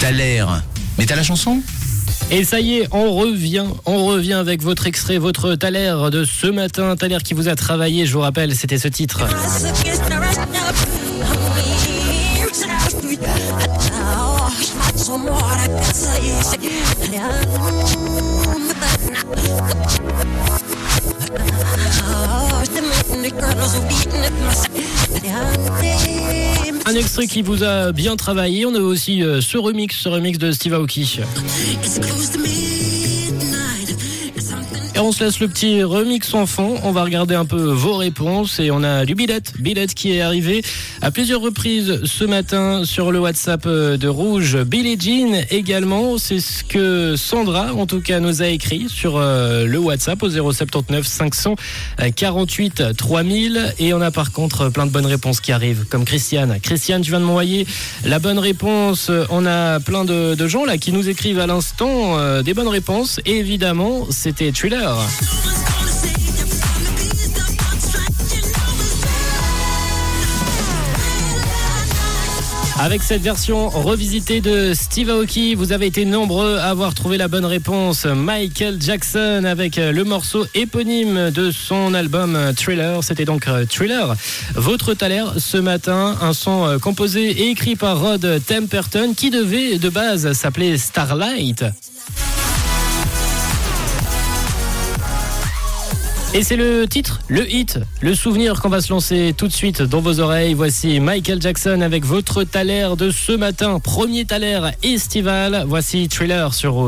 T'as l'air. Mais t'as la chanson? Et ça y est, on revient, on revient avec votre extrait, votre Thaler de ce matin, Thaler qui vous a travaillé, je vous rappelle, c'était ce titre. Un extrait qui vous a bien travaillé. On a aussi euh, ce remix, ce remix de Steve Aoki. On se laisse le petit remix en fond. On va regarder un peu vos réponses et on a du billet, billet qui est arrivé à plusieurs reprises ce matin sur le WhatsApp euh, de Rouge. Billie Jean également, c'est ce que Sandra en tout cas nous a écrit sur euh, le WhatsApp au 079 548 3000 et on a par contre plein de bonnes réponses qui arrivent comme Christiane. Christiane, tu viens de m'envoyer la bonne réponse. On a plein de, gens là qui nous écrivent à l'instant euh, des bonnes réponses évidemment c'était Thriller. Avec cette version revisitée de Steve Aoki, vous avez été nombreux à avoir trouvé la bonne réponse. Michael Jackson avec le morceau éponyme de son album Thriller. C'était donc Thriller. Votre Thaler ce matin, un son composé et écrit par Rod Temperton qui devait de base s'appeler Starlight. Et c'est le titre, le hit, le souvenir qu'on va se lancer tout de suite dans vos oreilles. Voici Michael Jackson avec votre Thaler de ce matin, premier Thaler estival. Voici Thriller sur